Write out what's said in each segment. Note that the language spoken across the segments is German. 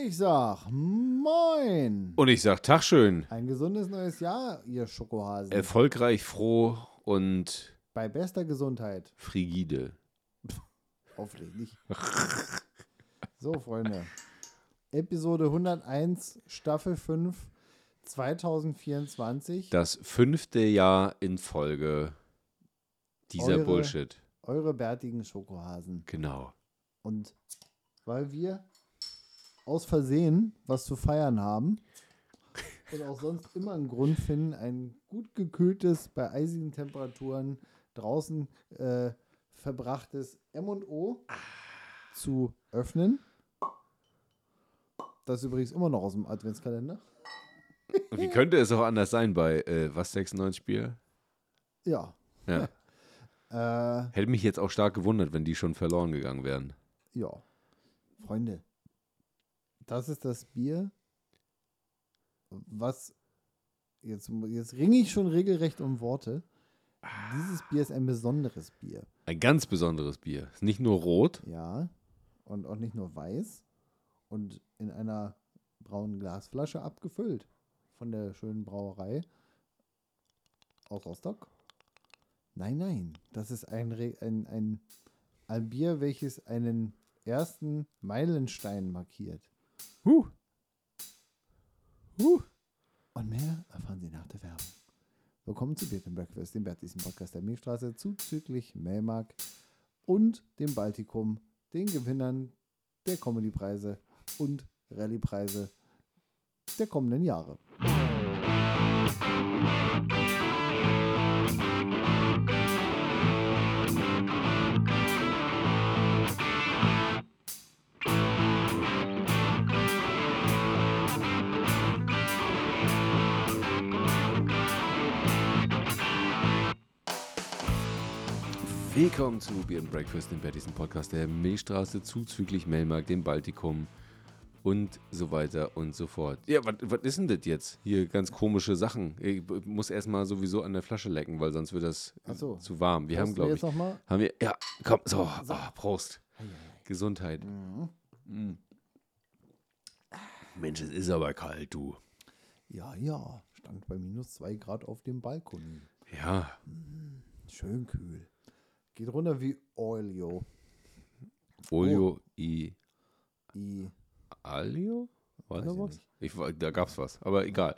Ich sag Moin. Und ich sag Tag schön. Ein gesundes neues Jahr, ihr Schokohasen. Erfolgreich, froh und Bei bester Gesundheit. frigide. Hoffentlich nicht. so, Freunde. Episode 101, Staffel 5, 2024. Das fünfte Jahr in Folge dieser Eure- Bullshit. Eure bärtigen Schokohasen. Genau. Und weil wir aus Versehen was zu feiern haben und auch sonst immer einen Grund finden, ein gut gekühltes, bei eisigen Temperaturen draußen äh, verbrachtes M&O zu öffnen. Das ist übrigens immer noch aus dem Adventskalender. Wie könnte es auch anders sein bei äh, was 96 Bier? Ja. Ja. Äh, Hätte mich jetzt auch stark gewundert, wenn die schon verloren gegangen wären. ja. Freunde, das ist das Bier, was jetzt, jetzt ringe ich schon regelrecht um Worte. Dieses Bier ist ein besonderes Bier. Ein ganz besonderes Bier. Ist nicht nur rot. Ja. Und auch nicht nur weiß. Und in einer braunen Glasflasche abgefüllt. Von der schönen Brauerei aus Rostock. Nein, nein. Das ist ein, ein, ein, ein Bier, welches einen ersten Meilenstein markiert. Huh. Huh. Und mehr erfahren Sie nach der Werbung. Willkommen zu and Breakfast, dem wertigsten Podcast der Milchstraße, zuzüglich Melmark und dem Baltikum, den Gewinnern der Comedypreise und Rallyepreise der kommenden Jahre. Willkommen zu Beer and Breakfast, dem wertigsten Podcast der Milchstraße, zuzüglich Melmark, dem Baltikum und so weiter und so fort. Ja, was ist denn das jetzt? Hier ganz komische Sachen. Ich muss erstmal sowieso an der Flasche lecken, weil sonst wird das Ach so. zu warm. Wir haben, glaube ich, nochmal. haben wir, ja, komm, so, Ah, Prost. Gesundheit. Mhm. Mm. Mensch, es ist aber kalt, du. Ja, ja, stand bei minus zwei Grad auf dem Balkon. Ja, Schön kühl. Geht runter wie Olio. Olio i I. Alio? War Weiß da was? Ich, da gab's was, aber egal.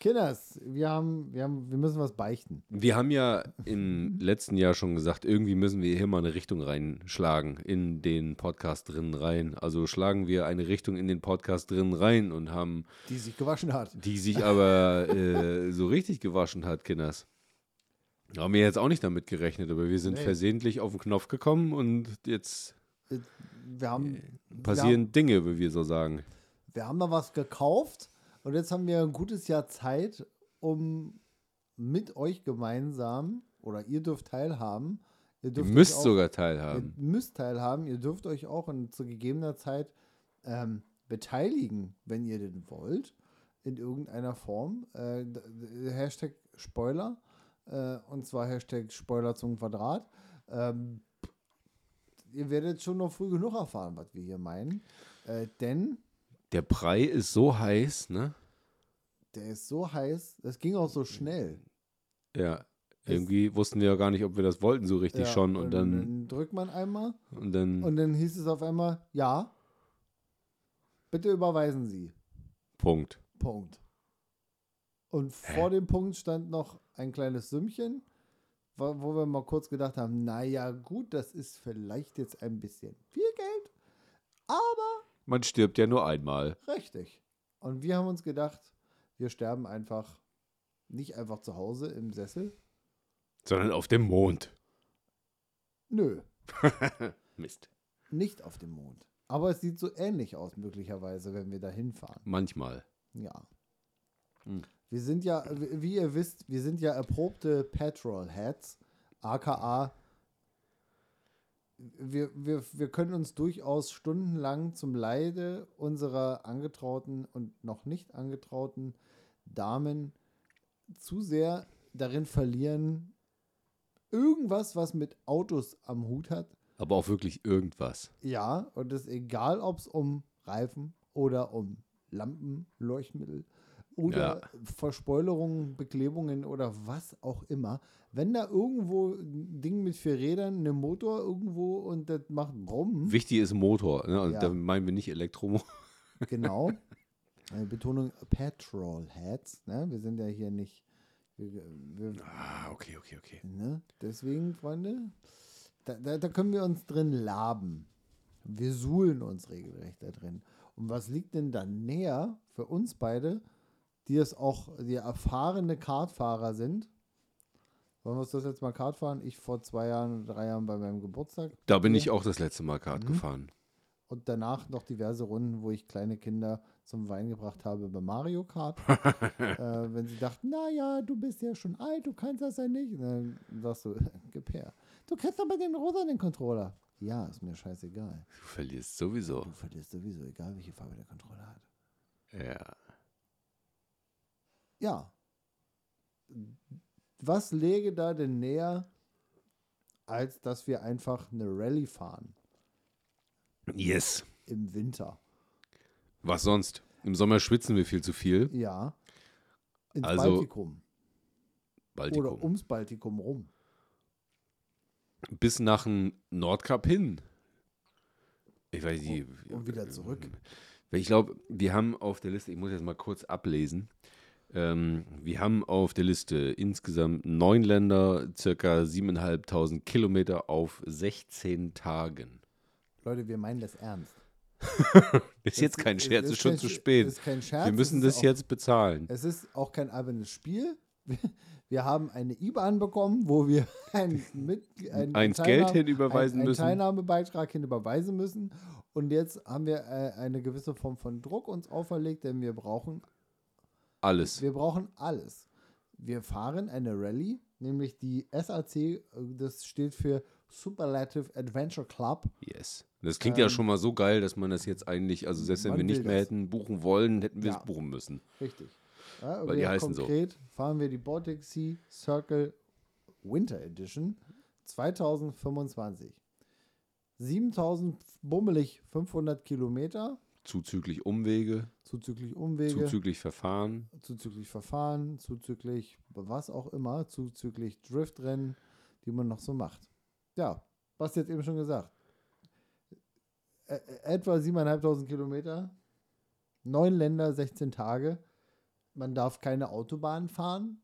Kinders, wir haben, wir haben, wir müssen was beichten. Wir haben ja im letzten Jahr schon gesagt, irgendwie müssen wir hier mal eine Richtung reinschlagen in den Podcast drin rein. Also schlagen wir eine Richtung in den Podcast drin rein und haben, Die sich gewaschen hat. die sich aber äh, so richtig gewaschen hat, Kinders. Haben wir jetzt auch nicht damit gerechnet, aber wir sind Nee. versehentlich auf den Knopf gekommen und jetzt Wir haben, passieren Dinge, wie wir so sagen. wir haben da was gekauft und jetzt haben wir ein gutes Jahr Zeit, um mit euch gemeinsam, oder ihr dürft teilhaben. Ihr, Ihr dürft euch müsst auch, sogar teilhaben. Ihr müsst teilhaben. Ihr dürft euch auch in, zu gegebener Zeit ähm, beteiligen, wenn ihr denn wollt, in irgendeiner Form. Äh, Hashtag Spoiler. Äh, und zwar Hashtag Spoiler zum Quadrat. Ähm, ihr werdet schon noch früh genug erfahren, was wir hier meinen. Äh, denn Der Brei ist so heiß, ne? der ist so heiß, das ging auch so schnell. Ja. Irgendwie wussten wir ja gar nicht, ob wir das wollten so richtig Ja, schon. Und dann, dann drückt man einmal und dann und dann hieß es auf einmal, ja, bitte überweisen Sie. Punkt. Punkt. Und vor dem Punkt stand noch ein kleines Sümmchen, wo, wo wir mal kurz gedacht haben, naja gut, das ist vielleicht jetzt ein bisschen viel Geld, aber Man stirbt ja nur einmal. richtig. Und wir haben uns gedacht, wir sterben einfach nicht einfach zu Hause im Sessel. Sondern auf dem Mond. Nö, Mist. nicht auf dem Mond. Aber es sieht so ähnlich aus, möglicherweise, wenn wir da hinfahren. Manchmal. Ja. Hm. Wir sind ja, wie ihr wisst, wir sind ja erprobte Petrol-Heads, aka wir, wir, wir können uns durchaus stundenlang zum Leide unserer angetrauten und noch nicht angetrauten Damen zu sehr darin verlieren, irgendwas, was mit Autos am Hut hat, Aber auch wirklich irgendwas. ja, und es ist egal, ob es um Reifen, oder um Lampen, Leuchtmittel oder Ja. Verspoilerungen, Beklebungen oder was auch immer. Wenn da irgendwo ein Ding mit vier Rädern, eine Motor irgendwo und das macht Brumm, Wichtig ist Motor. Ne? Und Ja. da meinen wir nicht Elektromotor. genau. Äh, Betonung Petrolheads, ne? Wir sind ja hier nicht. Wir, wir, Ah, okay, okay, okay. Ne? Deswegen, Freunde, da, da, da können wir uns drin laben. Wir suhlen uns regelrecht da drin. Und was liegt denn da näher für uns beide, die es auch, die erfahrene Kartfahrer sind? Wollen wir uns das jetzt mal Kart fahren? Ich vor zwei Jahren drei Jahren bei meinem Geburtstag. Da bin ich auch das letzte Mal Kart Mhm. gefahren. Und danach noch diverse Runden, wo ich kleine Kinder zum Wein gebracht habe bei Mario Kart. äh, wenn sie dachten, naja, du bist ja schon alt, du kannst das ja nicht. Und dann sagst du, gib her. Du kennst aber den rosanen Controller. Ja, ist mir scheißegal. Du verlierst sowieso. Du verlierst sowieso, egal welche Farbe der Controller hat. Ja. Ja. Was läge da denn näher, als dass wir einfach eine Rallye fahren Yes. im Winter? Was sonst? Im Sommer schwitzen wir viel zu viel. Ja. Ins Also, Baltikum. Baltikum. Oder ums Baltikum rum. Bis nach dem Nordkap hin. Ich weiß nicht. Und wieder zurück. Ich glaube, wir haben auf der Liste, ich muss jetzt mal kurz ablesen. Ähm, wir haben auf der Liste insgesamt neun Länder, circa 7.500 Kilometer auf 16 Tagen. Leute, wir meinen das ernst. Ist jetzt kein Scherz, ist schon kein zu spät. Ist kein Scherz. Wir müssen das ist jetzt bezahlen. Auch, es ist auch kein albernes Spiel. Wir, haben eine IBAN bekommen, wo wir ein, mit, ein, Teilnahme- Geld hinüberweisen ein, ein müssen. Teilnahmebeitrag hinüberweisen müssen. Und jetzt haben wir äh, eine gewisse Form von Druck uns auferlegt, denn wir brauchen Alles. Wir brauchen alles. Wir fahren eine Rallye, nämlich die SAC, äh, das steht für Superlative Adventure Club. Yes. Das klingt ja Ähm, schon mal so geil, dass man das jetzt eigentlich, also selbst wenn wir nicht mehr das. hätten buchen wollen, hätten wir Ja. es buchen müssen. Richtig. Ja, Weil die heißen so. konkret fahren wir die Baltic Sea Circle Winter Edition 2025. 7000 bummelig 500 Kilometer, Zuzüglich Umwege, zuzüglich Umwege, zuzüglich Verfahren. zuzüglich Verfahren, zuzüglich was auch immer, zuzüglich Driftrennen, die man noch so macht. Ja, was jetzt eben schon gesagt. Ä etwa 7.500 Kilometer, neun Länder, 16 Tage. Man darf keine Autobahn fahren.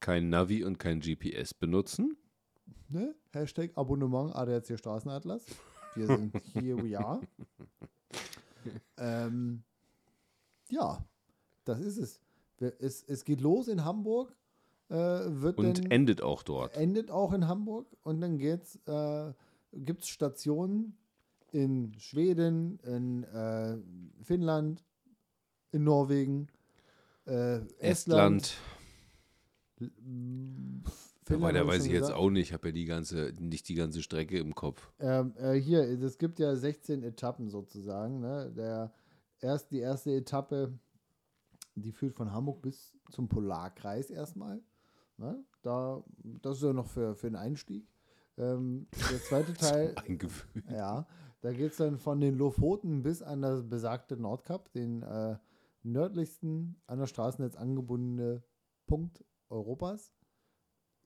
Kein Navi und kein GPS benutzen. Ne? Hashtag Abonnement ADAC Straßenatlas. Wir sind here we are. Ähm, ja, das ist es. Es. Es geht los in Hamburg. Äh, wird Und dann, endet auch dort. endet auch in Hamburg und dann geht's, äh, gibt es Stationen in Schweden, in äh, Finnland, in Norwegen, äh, Estland. Estland. Da hab weiß ich jetzt gesagt. auch nicht. Ich habe ja die ganze, nicht die ganze Strecke im Kopf. Ähm, äh, hier, es gibt ja 16 Etappen sozusagen. Ne? Der erst, die erste Etappe, die führt von Hamburg bis zum Polarkreis erstmal. Ne? Da, das ist ja noch für, für den Einstieg. Ähm, der zweite Teil, Ein Gefühl. ja, da geht es dann von den Lofoten bis an das besagte Nordkap, den äh, nördlichsten an das Straßennetz angebundene Punkt Europas,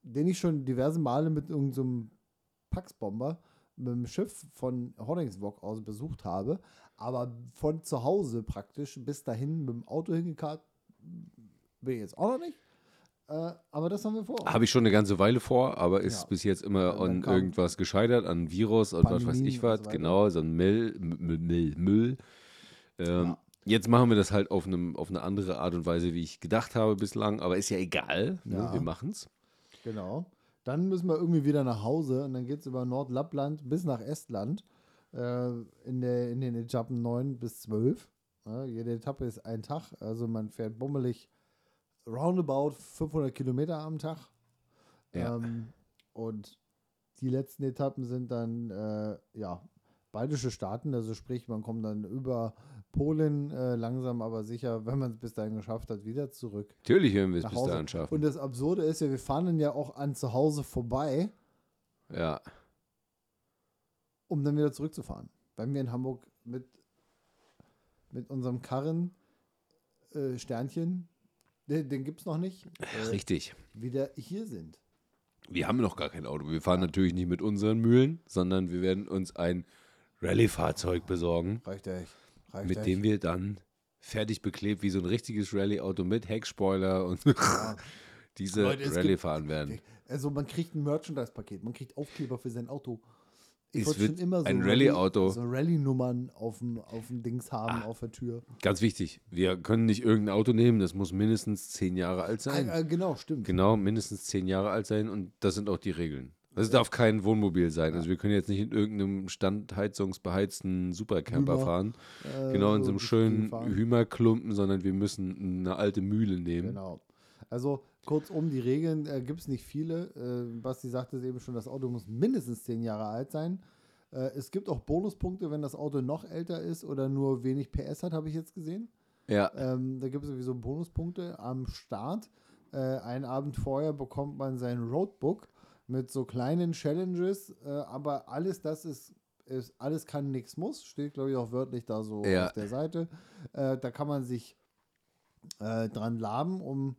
den ich schon diverse Male mit irgendeinem Paxbomber mit dem Schiff von Horningsvog aus besucht habe, aber von zu Hause praktisch bis dahin mit dem Auto hingekarrt bin ich jetzt auch noch nicht. Äh, aber das haben wir vor. Habe ich schon eine ganze Weile vor, aber ist Ja. bis jetzt immer an irgendwas gescheitert, an Virus und was weiß ich was. so genau, so ein Müll. Müll, Müll, Müll. Ähm, Ja. Jetzt machen wir das halt auf, einem, auf eine andere Art und Weise, wie ich gedacht habe bislang, aber ist ja egal. Ne? Ja. Wir machen es. Genau. Dann müssen wir irgendwie wieder nach Hause und dann geht es über Nordlappland bis nach Estland äh, in, der, in den Etappen 9 bis 12. Ja, jede Etappe ist ein Tag, also man fährt bummelig roundabout 500 Kilometer am Tag. Ja. Ähm, und die letzten Etappen sind dann, äh, ja, baltische Staaten, also sprich, man kommt dann über Polen äh, langsam aber sicher, wenn man es bis dahin geschafft hat, wieder zurück Natürlich werden wir es bis Hause. dahin schaffen. Und das Absurde ist ja, wir fahren dann ja auch an zu Hause vorbei, ja. um dann wieder zurückzufahren. Weil wir in Hamburg mit mit unserem Karren äh, Sternchen, den, den gibt es noch nicht, äh, Richtig. wieder hier sind. Wir haben noch gar kein Auto. Wir fahren natürlich nicht mit unseren Mühlen, sondern wir werden uns ein Rallye-Fahrzeug besorgen, Reicht echt. Reicht mit echt. dem wir dann fertig beklebt wie so ein richtiges Rallye-Auto mit Heckspoiler und Ja. diese Leute, Rallye gibt- fahren werden. Also man kriegt ein Merchandise-Paket, man kriegt Aufkleber für sein Auto. Es wollte wird ein Rallye- Rallye-Auto. So Rallye-Nummern auf dem, auf dem Dings haben, Ah. auf der Tür. Ganz wichtig, wir können nicht irgendein Auto nehmen, das muss mindestens zehn Jahre alt sein. Ah, genau, stimmt. Genau, mindestens zehn Jahre alt sein und das sind auch die Regeln. Also Es darf kein Wohnmobil sein. Also wir können jetzt nicht in irgendeinem standheizungsbeheizten Supercamper Hümer. fahren. Äh, Genau, in so so einem schönen. Hümerklumpen, sondern wir müssen eine alte Mühle nehmen. Genau. Also kurzum, die Regeln äh, gibt es nicht viele. Äh, Basti sagte es eben schon, das Auto muss mindestens zehn Jahre alt sein. Äh, es gibt auch Bonuspunkte, wenn das Auto noch älter ist oder nur wenig PS hat, habe ich jetzt gesehen. Ja, Ähm, da gibt es sowieso Bonuspunkte am Start. Äh, einen Abend vorher bekommt man sein Roadbook mit so kleinen Challenges, äh, aber alles das ist, ist alles kann, nichts muss. Steht, glaube ich, auch wörtlich da so Ja. auf der Seite. Äh, da kann man sich äh, dran laben, um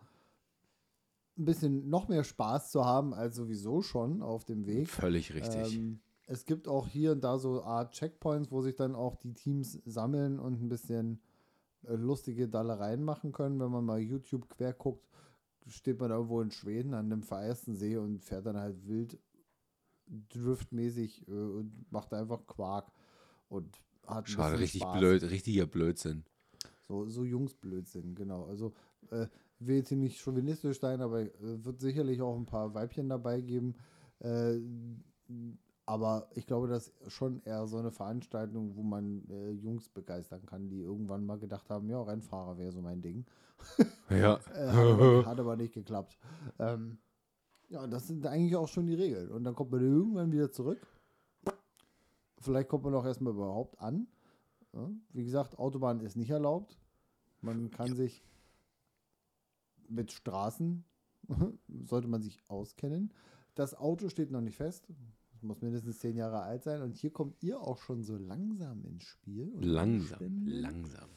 ein bisschen noch mehr Spaß zu haben als sowieso schon auf dem Weg. völlig richtig. Ähm, es gibt auch hier und da so Art Checkpoints, wo sich dann auch die Teams sammeln und ein bisschen äh, lustige Dallereien machen können. Wenn man mal YouTube quer guckt, steht man irgendwo in Schweden an einem vereisten See und fährt dann halt wild driftmäßig äh, und macht einfach Quark und hat Schade, richtig Spaß. blöd, richtiger Blödsinn. So, so Jungsblödsinn, genau. Also äh, will jetzt hier nicht chauvinistisch sein, aber äh, wird sicherlich auch ein paar Weibchen dabei geben. Äh, aber ich glaube, das ist schon eher so eine Veranstaltung, wo man äh, Jungs begeistern kann, die irgendwann mal gedacht haben, ja, Rennfahrer wäre so mein Ding. Ja. Äh, hat, aber, nicht geklappt. Ähm, ja, das sind eigentlich auch schon die Regeln. Und dann kommt man irgendwann wieder zurück. Vielleicht kommt man auch erstmal überhaupt an. Ja, wie gesagt, Autobahn ist nicht erlaubt. Man kann sich mit Straßen, sollte man sich auskennen. Das Auto steht noch nicht fest. Es muss mindestens zehn Jahre alt sein. Und hier kommt ihr auch schon so langsam ins Spiel. Langsam, langsam.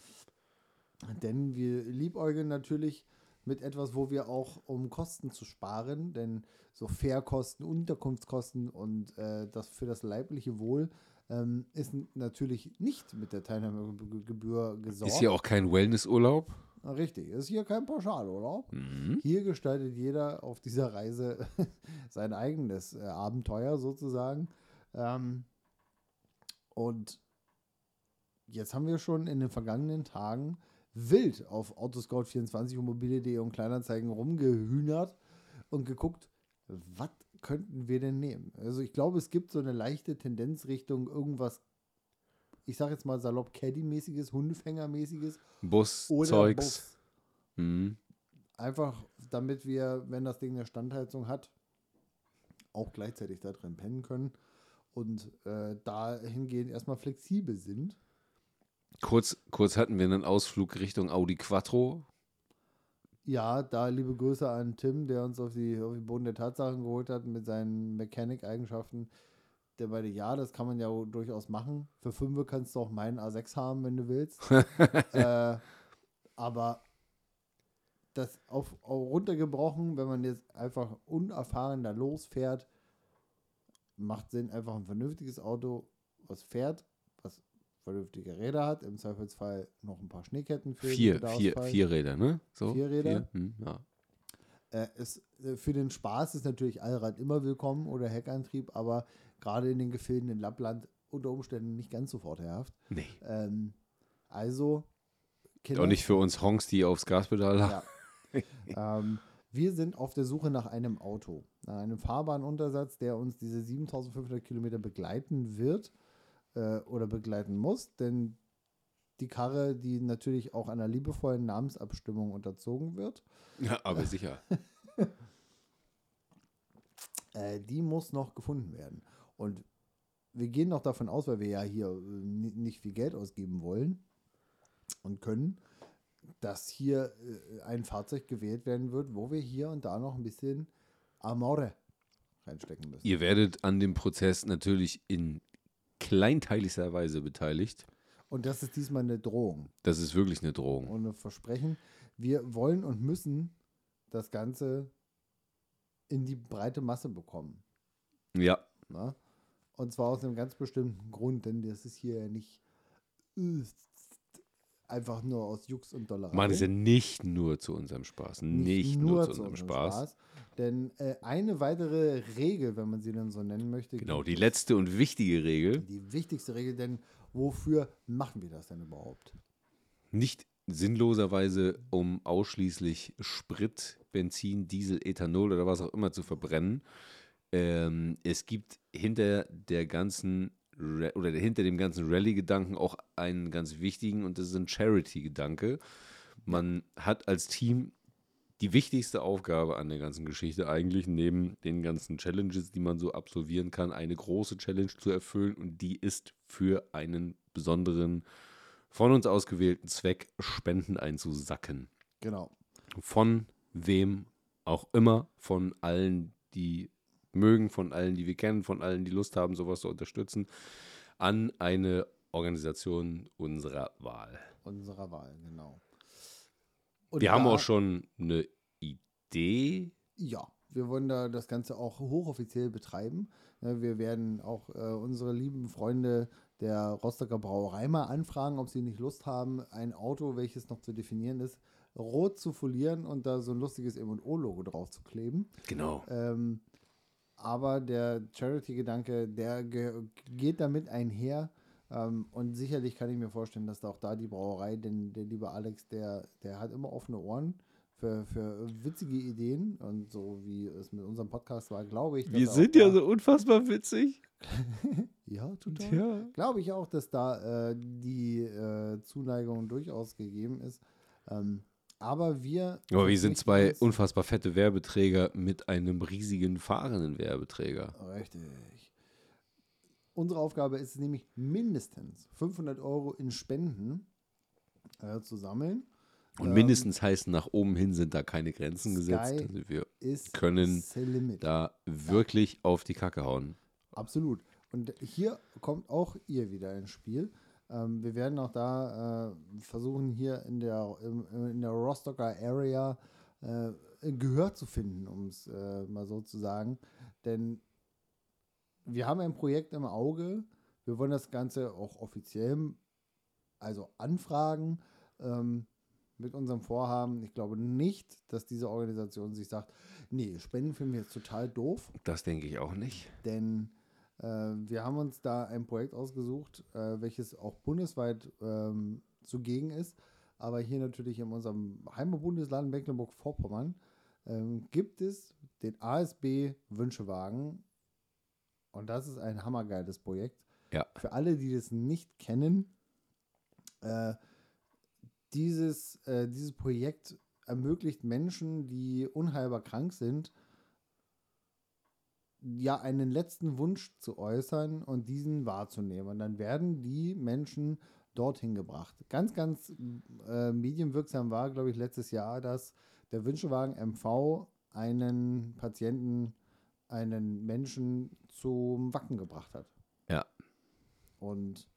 Denn wir liebäugeln natürlich mit etwas, wo wir auch, um Kosten zu sparen, denn so Fährkosten, Unterkunftskosten und äh, das für das leibliche Wohl ähm, ist natürlich nicht mit der Teilnahmegebühr gesorgt. Ist hier auch kein Wellnessurlaub? Richtig, ist hier kein Pauschalurlaub. Mhm. Hier gestaltet jeder auf dieser Reise sein eigenes äh, Abenteuer sozusagen. Ähm, und jetzt haben wir schon in den vergangenen Tagen wild auf Autoscout24 und mobile.de und Kleinanzeigen rumgehühnert und geguckt, was könnten wir denn nehmen? Also ich glaube, es gibt so eine leichte Tendenz Richtung irgendwas, ich sage jetzt mal salopp Caddy-mäßiges, Hundefänger-mäßiges Bus, oder Zeugs. Bus. Mhm. Einfach damit wir, wenn das Ding eine Standheizung hat, auch gleichzeitig da drin pennen können und äh, dahingehend erstmal flexibel sind. Kurz, kurz hatten wir einen Ausflug Richtung Audi Quattro. Ja, da liebe Grüße an Tim, der uns auf, die, auf den Boden der Tatsachen geholt hat mit seinen Mechanik-Eigenschaften. Der meinte, ja, das kann man ja durchaus machen. Für 5 kannst du auch meinen A6 haben, wenn du willst. äh, aber das auf, auf runtergebrochen, wenn man jetzt einfach unerfahren da losfährt, macht Sinn, einfach ein vernünftiges Auto, was fährt, vernünftige Räder hat, im Zweifelsfall noch ein paar Schneeketten für Vier, vier, vier Räder, ne? So, Vier Räder? Hm, ja. Äh, es, äh, für den Spaß ist natürlich Allrad immer willkommen oder Heckantrieb, aber gerade in den Gefilden in Lappland unter Umständen nicht ganz so vorteilhaft. Nee. Ähm, also, Kinder, Auch nicht für uns Honks, die aufs Gaspedal haben. ja. ähm, wir sind auf der Suche nach einem Auto, nach einem Fahrbahnuntersatz, der uns diese 7500 Kilometer begleiten wird äh, oder begleiten muss, denn die Karre, die natürlich auch einer liebevollen Namensabstimmung unterzogen wird, Ja, aber sicher. äh, die muss noch gefunden werden. Und wir gehen noch davon aus, weil wir ja hier äh, ni- nicht viel Geld ausgeben wollen und können, dass hier äh, ein Fahrzeug gewählt werden wird, wo wir hier und da noch ein bisschen Amore reinstecken müssen. Ihr werdet an dem Prozess natürlich in kleinteiligster Weise beteiligt. Und das ist diesmal eine Drohung Das ist wirklich eine Drohung. und ein Versprechen. Wir wollen und müssen das Ganze in die breite Masse bekommen. Ja, Ne? Und zwar aus einem ganz bestimmten Grund, denn das ist hier ja nicht äh, einfach nur aus Jux und Dollerei. machen es ja nicht nur zu unserem Spaß. Nicht, nur, zu unserem Spaß. Denn äh, eine weitere Regel, wenn man sie dann so nennen möchte, Genau, die letzte und wichtige Regel. die wichtigste Regel, denn wofür machen wir das denn überhaupt? Nicht sinnloserweise, um ausschließlich Sprit, Benzin, Diesel, Ethanol oder was auch immer zu verbrennen. Ähm, es gibt hinter der ganzen oder hinter dem ganzen Rallye-Gedanken auch einen ganz wichtigen und das ist ein Charity-Gedanke. Man hat als Team die wichtigste Aufgabe an der ganzen Geschichte eigentlich neben den ganzen Challenges, die man so absolvieren kann, eine große Challenge zu erfüllen und die ist für einen besonderen von uns ausgewählten Zweck Spenden einzusacken. Genau. Von wem auch immer, von allen, die mögen, von allen, die wir kennen, von allen, die Lust haben, sowas zu unterstützen, an eine Organisation unserer Wahl. Unserer Wahl, genau. Und Wir haben auch schon eine Idee. Ja, wir wollen da das Ganze auch hochoffiziell betreiben. Ja, Wir werden auch äh, unsere lieben Freunde der Rostocker Brauerei mal anfragen, ob sie nicht Lust haben, ein Auto, welches noch zu definieren ist, rot zu folieren und da so ein lustiges M&O-Logo drauf zu kleben. Genau. Ähm, aber der Charity-Gedanke, der ge geht damit einher. Ähm, und sicherlich kann ich mir vorstellen, dass da auch da die Brauerei, denn der liebe Alex, der, der hat immer offene Ohren für, für witzige Ideen. Und so wie es mit unserem Podcast war, glaube ich. dass er auch da, unfassbar witzig. Ja, total. Ja. Glaube ich auch, dass da äh, die äh, Zuneigung durchaus gegeben ist. Ähm, aber wir. Aber wir sind zwei unfassbar fette Werbeträger mit einem riesigen fahrenden Werbeträger. Richtig. Unsere Aufgabe ist es nämlich mindestens 500 Euro in Spenden äh, zu sammeln. Und Ähm, mindestens heißt, nach oben hin sind da keine Grenzen Sky gesetzt. Also wir können da wirklich auf die Kacke hauen. Absolut. Und hier kommt auch ihr wieder ins Spiel. Ähm, wir werden auch da äh, versuchen, hier in der, in der Rostocker Area äh, Gehör zu finden, um es äh, mal so zu sagen. Denn wir haben ein Projekt im Auge. Wir wollen das Ganze auch offiziell, also anfragen ähm, mit unserem Vorhaben. Ich glaube nicht, dass diese Organisation sich sagt, nee, Spenden finden wir jetzt total doof. Das denke ich auch nicht. Denn wir haben uns da ein Projekt ausgesucht, äh, welches auch bundesweit ähm, zugegen ist. Aber hier natürlich in unserem Heimatbundesland Mecklenburg-Vorpommern ähm, gibt es den ASB Wünschewagen. Und das ist ein hammergeiles Projekt. Ja. Für alle, die das nicht kennen, äh, dieses, äh, dieses Projekt ermöglicht Menschen, die unheilbar krank sind, ja einen letzten Wunsch zu äußern und diesen wahrzunehmen. Und dann werden die Menschen dorthin gebracht. Ganz, ganz äh, medienwirksam war, glaube ich, letztes Jahr, dass der Wünschewagen MV einen Patienten, einen Menschen zum Wacken gebracht hat. Ja. Und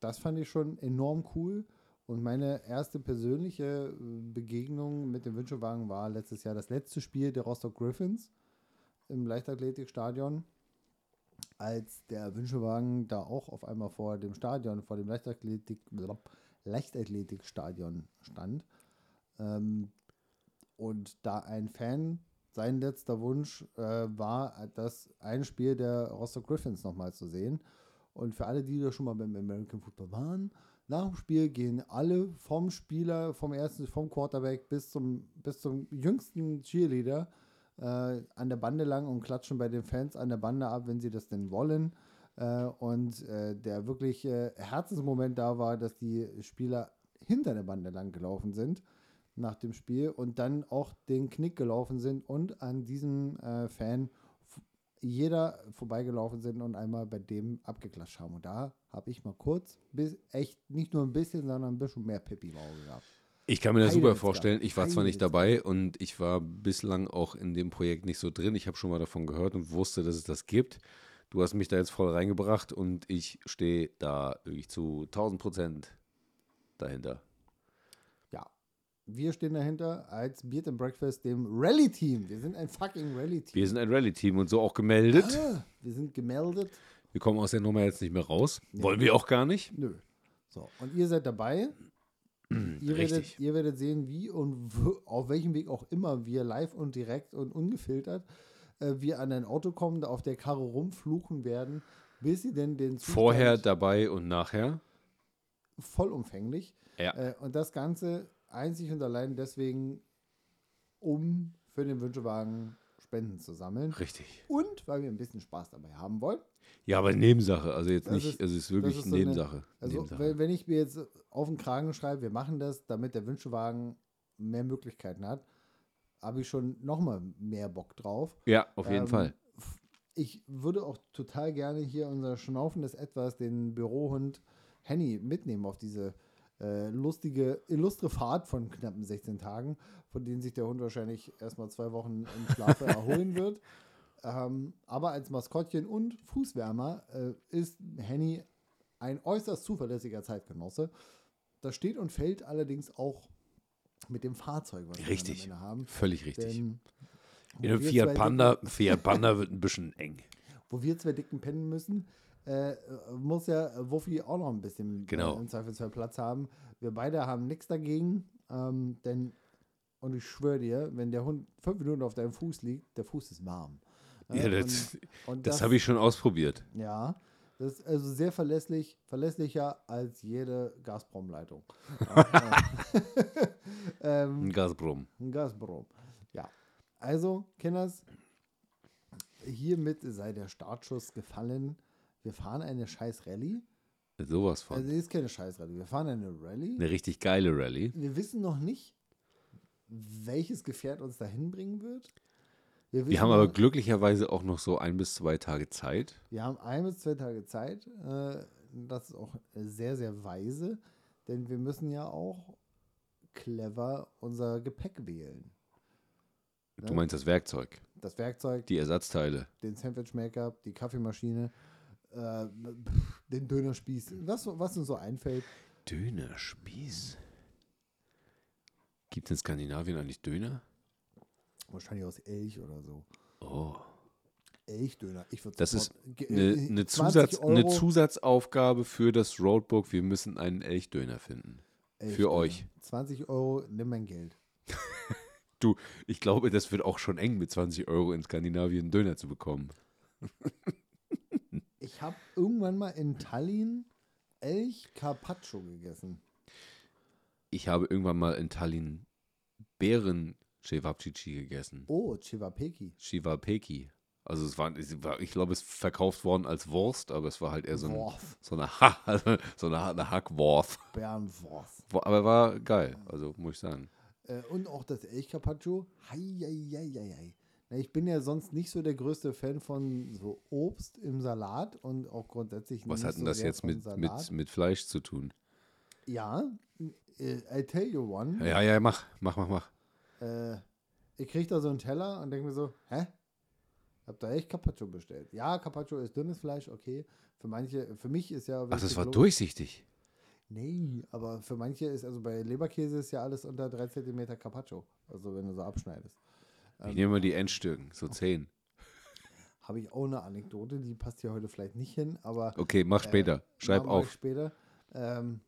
das fand ich schon enorm cool. Und meine erste persönliche äh, Begegnung mit dem Wünschewagen war letztes Jahr das letzte Spiel der Rostock Griffins im Leichtathletikstadion, als der Wünschewagen da auch auf einmal vor dem Stadion, vor dem Leichtathletik, Leichtathletikstadion stand. Ähm, und da ein Fan, sein letzter Wunsch äh, war, das ein Spiel der Rostock Griffins nochmal zu sehen. Und für alle, die da schon mal beim American Football waren, nach dem Spiel gehen alle vom Spieler, vom ersten, vom Quarterback bis zum, bis zum jüngsten Cheerleader äh, an der Bande lang und klatschen bei den Fans an der Bande ab, wenn sie das denn wollen. Äh, und äh, der wirklich Herzensmoment da war, dass die Spieler hinter der Bande lang gelaufen sind nach dem Spiel und dann auch den Knick gelaufen sind und an diesem äh, Fan jeder vorbeigelaufen sind und einmal bei dem abgeklatscht haben. Und da habe ich mal kurz, bis, echt nicht nur ein bisschen, sondern ein bisschen mehr Pippi im gehabt. Ich kann mir das super vorstellen. Ich war zwar nicht dabei und ich war bislang auch in dem Projekt nicht so drin. Ich habe schon mal davon gehört und wusste, dass es das gibt. Du hast mich da jetzt voll reingebracht und ich stehe da wirklich zu 1000 Prozent dahinter. Ja. Wir stehen dahinter als Beard and Breakfast, dem Rally-Team. Wir sind ein fucking Rally-Team. Wir sind ein Rally-Team und so auch gemeldet. Ah, wir sind gemeldet. Wir kommen aus der Nummer jetzt nicht mehr raus. Wollen wir auch gar nicht. Nö. So, und ihr seid dabei. Ihr werdet, ihr werdet sehen, wie und auf welchem Weg auch immer wir live und direkt und ungefiltert äh, wir an ein Auto kommen, da auf der Karre rumfluchen werden, bis sie denn den Zustand Vorher, dabei und nachher. vollumfänglich. Ja. Äh, und das Ganze einzig und allein deswegen, um für den Wünschewagen Spenden zu sammeln. Richtig. Und weil wir ein bisschen Spaß dabei haben wollen. Ja, aber Nebensache. Also jetzt Das nicht, ist- also es ist wirklich ist so eine- Nebensache. Also, Nebensache. wenn, ich mir jetzt auf den Kragen schreibe, wir machen das, damit der Wünschewagen mehr Möglichkeiten hat, habe ich schon noch mal mehr Bock drauf. ja, auf jeden Ähm, Fall. Ich würde auch total gerne hier unser schnaufendes Etwas, den Bürohund Henny, mitnehmen auf diese äh, lustige, illustre Fahrt von knappen 16 Tagen, von denen sich der Hund wahrscheinlich erstmal zwei Wochen im Schlafe erholen wird. Ähm, aber als Maskottchen und Fußwärmer äh, ist Henny ein äußerst zuverlässiger Zeitgenosse. Das steht und fällt allerdings auch mit dem Fahrzeug, was Richtig. wir haben. Völlig richtig. Denn In einem Fiat Panda, Fiat Panda wird ein bisschen eng. wo wir zwei Dicken pennen müssen, äh, muss ja Wuffi auch noch ein bisschen Genau. äh, im Zweifelsfall Platz haben. Wir beide haben nichts dagegen, ähm, denn, und ich schwöre dir, wenn der Hund fünf Minuten auf deinem Fuß liegt, der Fuß ist warm. Äh, Ja, das, und das habe ich schon ausprobiert. Ja, das ist also sehr verlässlich, verlässlicher als jede Gazprom-Leitung. ähm, Ein Gazprom. ein Gazprom. Ja. Also, Kinders, hiermit sei der Startschuss gefallen. Wir fahren eine scheiß Rallye. Sowas von. Also, es ist keine scheiß Rallye. Wir fahren eine Rallye. Eine richtig geile Rallye. Wir wissen noch nicht, welches Gefährt uns dahin bringen wird. Wir wissen haben aber noch- glücklicherweise auch noch so ein bis zwei Tage Zeit. Wir haben ein bis zwei Tage Zeit. Äh, das ist auch sehr, sehr weise, denn wir müssen ja auch clever unser Gepäck wählen. Du meinst das Werkzeug, Das Werkzeug, die Ersatzteile. den Sandwich-Maker, die Kaffeemaschine, äh, den Dönerspieß, was, was uns so einfällt. Dönerspieß. Gibt es in Skandinavien eigentlich Döner? Wahrscheinlich aus Elch oder so. Oh. Elchdöner. Ich würde Das ist Eine, äh, eine, 20 Zusatz, eine Zusatzaufgabe für das Roadbook. Wir müssen einen Elchdöner finden. Elchdöner. euch. 20 Euro, nimm mein Geld. Du, ich glaube, das wird auch schon eng mit 20 Euro in Skandinavien einen Döner zu bekommen. Ich habe irgendwann mal in Tallinn Elch Carpaccio gegessen. Ich habe irgendwann mal in Tallinn Bären Cevapcici gegessen. Oh, Chivapeki. Shivapeki. Also es war, es war, ich glaube, es ist verkauft worden als Wurst, aber es war halt eher so, ein, so eine, ha also so eine, eine Hackwurst. Bärenworf. War- Aber war geil, also muss ich sagen. Äh, und auch das Elch Carpaccio. Hei, hei, hei, hei, ich bin ja sonst nicht so der größte Fan von so Obst im Salat und auch grundsätzlich Was nicht hat denn so das jetzt mit, mit, mit Fleisch zu tun? Ja, äh, I tell you one. Ja, ja, mach, mach, mach, mach. Äh, ich krieg da so einen Teller und denke mir so, hä? Hab da echt Carpaccio bestellt. Ja, Carpaccio ist dünnes Fleisch, okay. Für manche, für mich ist ja. Ach, das war durchsichtig. Nee, aber für manche ist, also bei Leberkäse ist ja alles unter 3 cm Carpaccio. Also wenn du so abschneidest. Ich nehme mal die Endstücken, so 10. Habe ich auch eine Anekdote, die passt hier heute vielleicht nicht hin, aber Okay, mach später. Schreib Äh, ich auf. später. Ähm,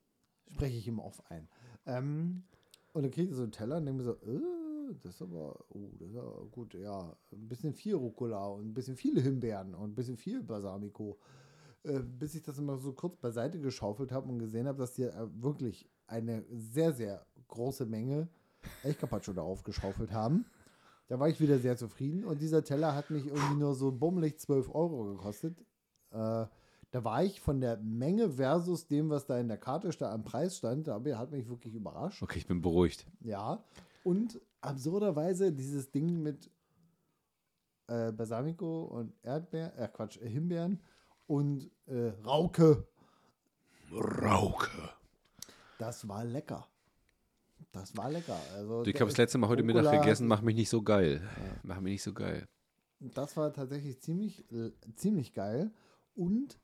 spreche ich ihm auf ein. Ähm, und dann kriegt er so einen Teller und denkt mir so, äh, das ist aber, oh, das ist aber gut, ja, ein bisschen viel Rucola und ein bisschen viele Himbeeren und ein bisschen viel Balsamico. Äh, bis ich das immer so kurz beiseite geschaufelt habe und gesehen habe, dass die äh, wirklich eine sehr, sehr große Menge Elch Carpaccio da aufgeschaufelt haben. Da war ich wieder sehr zufrieden und dieser Teller hat mich irgendwie nur so bummelig 12 Euro gekostet. Äh, da war ich von der Menge versus dem, was da in der Karte sta- am Preis stand, da hat mich wirklich überrascht. Okay, ich bin beruhigt. Ja. Und absurderweise dieses Ding mit äh, Balsamico und Erdbeer, äh Quatsch, Himbeeren und äh, Rauke. Rauke. Das war lecker. Das war lecker. Also Ich habe das letzte Mal heute Mittag gegessen, mach mich nicht so geil. Mach mich nicht so geil. Das war tatsächlich ziemlich, äh, ziemlich geil. Und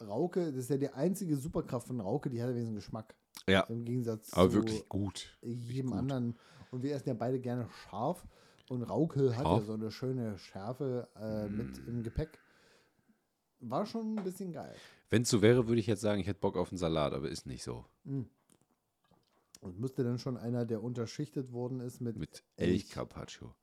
Rauke, das ist ja die einzige Superkraft von Rauke, die hat ja wenigstens Geschmack. Ja. Im Gegensatz Aber zu wirklich gut. jedem gut. anderen. Und wir essen ja beide gerne scharf. Und Rauke hat ja so eine schöne Schärfe äh, mit Mm. im Gepäck. War schon ein bisschen geil. Wenn es so wäre, würde ich jetzt sagen, ich hätte Bock auf einen Salat, aber ist nicht so. Und müsste dann schon einer, der unterschichtet worden ist mit, Mit Elch. Carpaccio.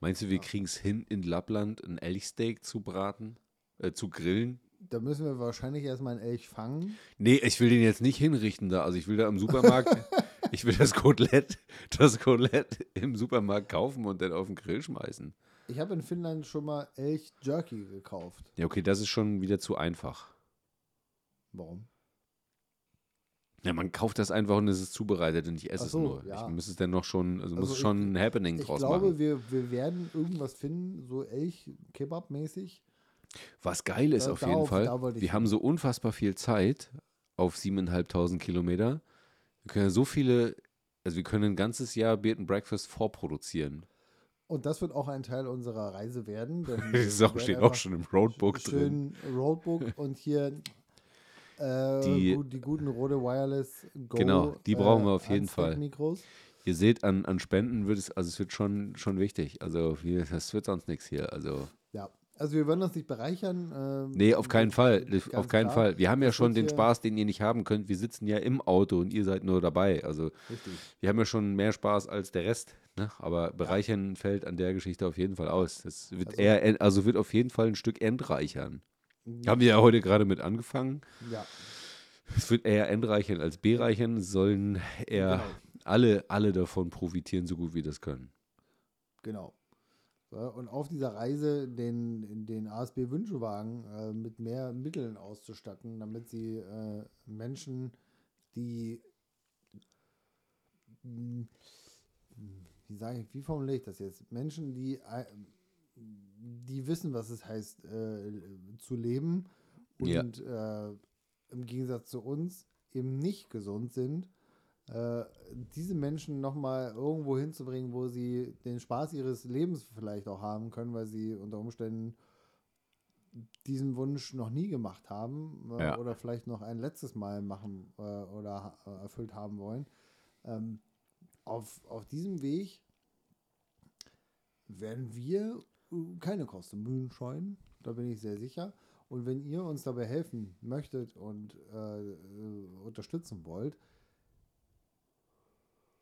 Meinst du, wir kriegen es hin, in Lappland ein Elchsteak zu braten? Äh, zu grillen? Da müssen wir wahrscheinlich erstmal einen Elch fangen. Nee, ich will den jetzt nicht hinrichten da. Also ich will da im Supermarkt, ich will das Kotelett, das Kotelett im Supermarkt kaufen und dann auf den Grill schmeißen. Ich habe in Finnland schon mal Elch Jerky gekauft. Ja, okay, das ist schon wieder zu einfach. Warum? Ja, man kauft das einfach und es ist zubereitet und ich esse Ach es so, nur. ja. Ich muss es dann noch schon, also, muss Also es schon ich- ein Happening Ich draus glaube, machen. wir, wir werden irgendwas finden, so Elch-Kebab-mäßig. Was geil ist Äh, auf jeden Fall, ich wir haben so unfassbar viel Zeit auf siebeneinhalbtausend Kilometer. Wir können ja so viele, also wir können ein ganzes Jahr Beard and Breakfast vorproduzieren. Und das wird auch ein Teil unserer Reise werden. denn Das auch, steht auch schon im Roadbook drin. Schön Roadbook und hier äh, Die- die, guten Rode Wireless Go. Genau, die brauchen wir auf jeden Fall. Mikros. Ihr seht, an, an Spenden wird es, also es wird schon, schon wichtig. Also wir, das wird sonst nichts hier. Also Ja, also wir werden uns nicht bereichern. ähm, Nee, auf keinen Fall. Auf keinen klar. Fall. Wir haben ja Das schon den Spaß, den ihr nicht haben könnt. Wir sitzen ja im Auto und ihr seid nur dabei. Also Richtig. wir haben ja schon mehr Spaß als der Rest. Ne? Aber bereichern fällt an der Geschichte auf jeden Fall aus. Das wird Also- eher, also wird auf jeden Fall ein Stück entreichern. Haben wir ja heute gerade mit angefangen. Ja, Es wird eher entreichern als bereichern. Es sollen eher Genau. alle, alle davon profitieren, so gut wie das können. genau. Und auf dieser Reise den, den ASB Wünschewagen äh, mit mehr Mitteln auszustatten, damit sie äh, Menschen, die mh, wie sage ich, wie formuliere ich das jetzt? Menschen, die, äh, die wissen, was es heißt, äh, zu leben Ja. und äh, im Gegensatz zu uns eben nicht gesund sind, äh, diese Menschen nochmal irgendwo hinzubringen, wo sie den Spaß ihres Lebens vielleicht auch haben können, weil sie unter Umständen diesen Wunsch noch nie gemacht haben äh, Ja. oder vielleicht noch ein letztes Mal machen äh, oder ha- erfüllt haben wollen. Ähm, auf, auf diesem Weg werden wir äh, keine Kosten Mühen scheuen, da bin ich sehr sicher. Und wenn ihr uns dabei helfen möchtet und äh, unterstützen wollt,